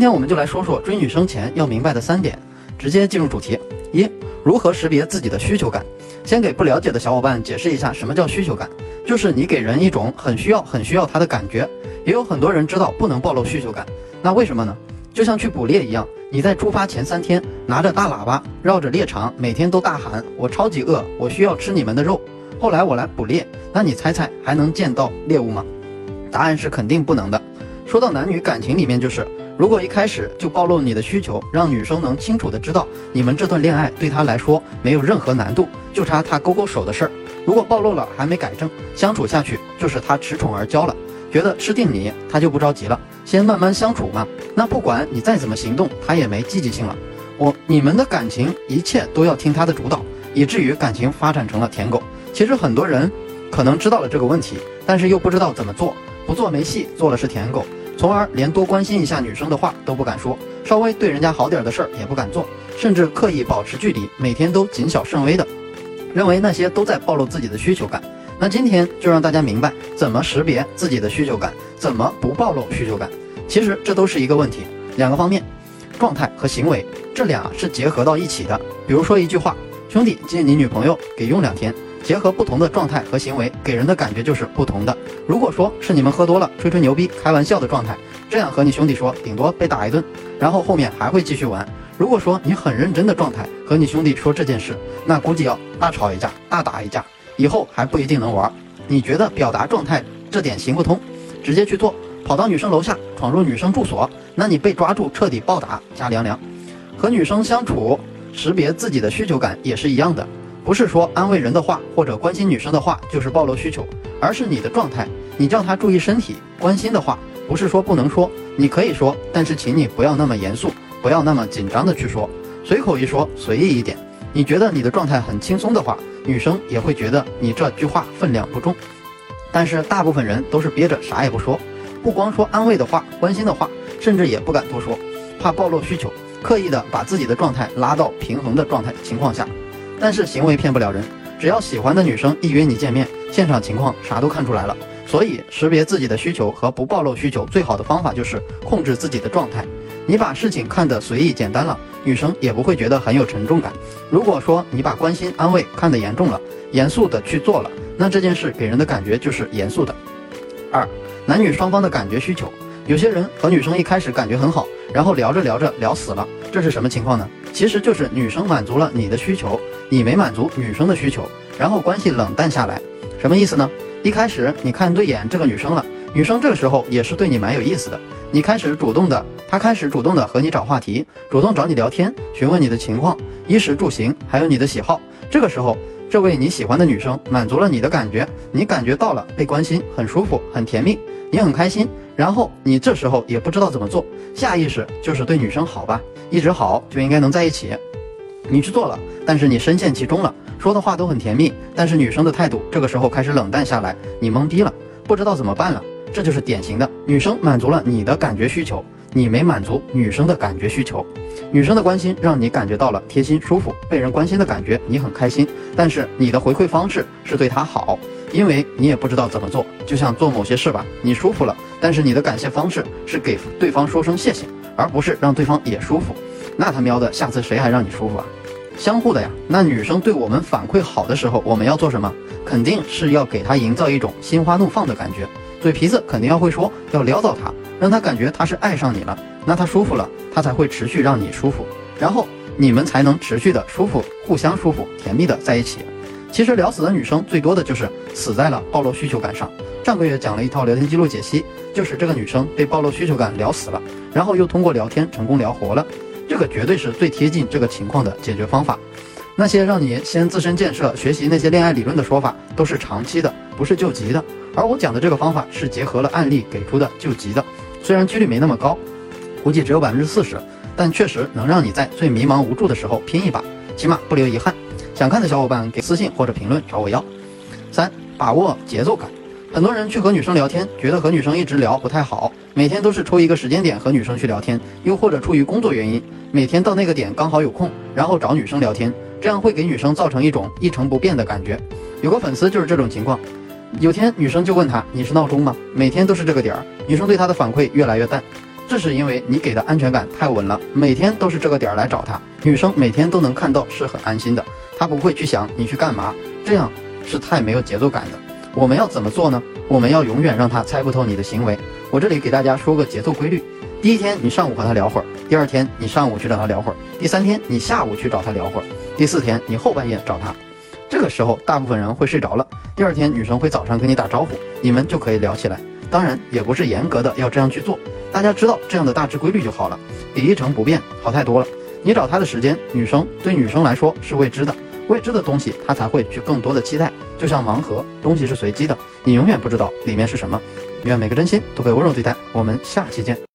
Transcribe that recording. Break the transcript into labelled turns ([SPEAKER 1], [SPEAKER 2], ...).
[SPEAKER 1] 今天我们就来说说追女生前要明白的三点，直接进入主题。一、如何识别自己的需求感？先给不了解的小伙伴解释一下，什么叫需求感？就是你给人一种很需要、很需要他的感觉。也有很多人知道不能暴露需求感，那为什么呢？就像去捕猎一样，你在出发前三天拿着大喇叭绕着猎场，每天都大喊“我超级饿，我需要吃你们的肉”。后来我来捕猎，那你猜猜还能见到猎物吗？答案是肯定不能的。说到男女感情里面，就是。如果一开始就暴露你的需求，让女生能清楚的知道你们这段恋爱对她来说没有任何难度，就差她勾勾手的事儿。如果暴露了还没改正，相处下去就是她恃宠而骄了，觉得吃定你，她就不着急了，先慢慢相处嘛。那不管你再怎么行动，她也没积极性了。我你们的感情一切都要听她的主导，以至于感情发展成了舔狗。其实很多人可能知道了这个问题，但是又不知道怎么做，不做没戏，做了是舔狗。从而连多关心一下女生的话都不敢说，稍微对人家好点的事儿也不敢做，甚至刻意保持距离，每天都谨小慎微的，认为那些都在暴露自己的需求感。那今天就让大家明白怎么识别自己的需求感，怎么不暴露需求感。其实这都是一个问题，两个方面，状态和行为这俩是结合到一起的。比如说一句话，兄弟借你女朋友给用两天。结合不同的状态和行为，给人的感觉就是不同的。如果说是你们喝多了吹吹牛逼、开玩笑的状态，这样和你兄弟说，顶多被打一顿，然后后面还会继续玩。如果说你很认真的状态和你兄弟说这件事，那估计要大吵一架、大打一架，以后还不一定能玩。你觉得表达状态这点行不通，直接去做，跑到女生楼下闯入女生住所，那你被抓住彻底暴打加凉凉。和女生相处，识别自己的需求感也是一样的。不是说安慰人的话或者关心女生的话就是暴露需求，而是你的状态。你叫她注意身体，关心的话不是说不能说，你可以说，但是请你不要那么严肃，不要那么紧张的去说，随口一说，随意一点。你觉得你的状态很轻松的话，女生也会觉得你这句话分量不重。但是大部分人都是憋着啥也不说，不光说安慰的话、关心的话，甚至也不敢多说，怕暴露需求，刻意的把自己的状态拉到平衡的状态情况下。但是行为骗不了人，只要喜欢的女生一约你见面，现场情况啥都看出来了。所以识别自己的需求和不暴露需求最好的方法就是控制自己的状态。你把事情看得随意简单了，女生也不会觉得很有沉重感。如果说你把关心安慰看得严重了，严肃的去做了，那这件事给人的感觉就是严肃的。二，男女双方的感觉需求，有些人和女生一开始感觉很好，然后聊着聊着聊死了，这是什么情况呢？其实就是女生满足了你的需求。你没满足女生的需求，然后关系冷淡下来，什么意思呢？一开始你看对眼这个女生了，女生这个时候也是对你蛮有意思的，你开始主动的，她开始主动的和你找话题，主动找你聊天，询问你的情况、衣食住行，还有你的喜好。这个时候，这位你喜欢的女生满足了你的感觉，你感觉到了被关心，很舒服，很甜蜜，你很开心。然后你这时候也不知道怎么做，下意识就是对女生好吧，一直好就应该能在一起。你去做了，但是你深陷其中了，说的话都很甜蜜，但是女生的态度这个时候开始冷淡下来，你懵逼了，不知道怎么办了。这就是典型的女生满足了你的感觉需求，你没满足女生的感觉需求。女生的关心让你感觉到了贴心舒服，被人关心的感觉你很开心，但是你的回馈方式是对她好，因为你也不知道怎么做，就像做某些事吧，你舒服了，但是你的感谢方式是给对方说声谢谢，而不是让对方也舒服。那他喵的，下次谁还让你舒服啊？相互的呀，那女生对我们反馈好的时候，我们要做什么？肯定是要给她营造一种心花怒放的感觉，嘴皮子肯定要会说，要撩到她，让她感觉她是爱上你了，那她舒服了，她才会持续让你舒服，然后你们才能持续的舒服，互相舒服，甜蜜的在一起。其实聊死的女生最多的就是死在了暴露需求感上。上个月讲了一套聊天记录解析，就是这个女生被暴露需求感聊死了，然后又通过聊天成功聊活了。这个绝对是最贴近这个情况的解决方法。那些让你先自身建设、学习那些恋爱理论的说法，都是长期的，不是救急的。而我讲的这个方法是结合了案例给出的救急的，虽然几率没那么高，估计只有百分之四十，但确实能让你在最迷茫无助的时候拼一把，起码不留遗憾。想看的小伙伴给私信或者评论找我要。三、把握节奏感。很多人去和女生聊天，觉得和女生一直聊不太好，每天都是抽一个时间点和女生去聊天，又或者出于工作原因，每天到那个点刚好有空，然后找女生聊天，这样会给女生造成一种一成不变的感觉。有个粉丝就是这种情况，有天女生就问他：“你是闹钟吗？”每天都是这个点儿，女生对他的反馈越来越淡，这是因为你给的安全感太稳了，每天都是这个点儿来找他，女生每天都能看到，是很安心的。她不会去想你去干嘛，这样是太没有节奏感的。我们要怎么做呢？我们要永远让他猜不透你的行为。我这里给大家说个节奏规律：第一天你上午和他聊会儿，第二天你上午去找他聊会儿，第三天你下午去找他聊会儿，第四天你后半夜找他。这个时候大部分人会睡着了，第二天女生会早上跟你打招呼，你们就可以聊起来。当然也不是严格的要这样去做，大家知道这样的大致规律就好了，比一成不变好太多了。你找他的时间，女生对女生来说是未知的。未知的东西，他才会去更多的期待。就像盲盒，东西是随机的，你永远不知道里面是什么。愿每个真心都被温柔对待。我们下期见。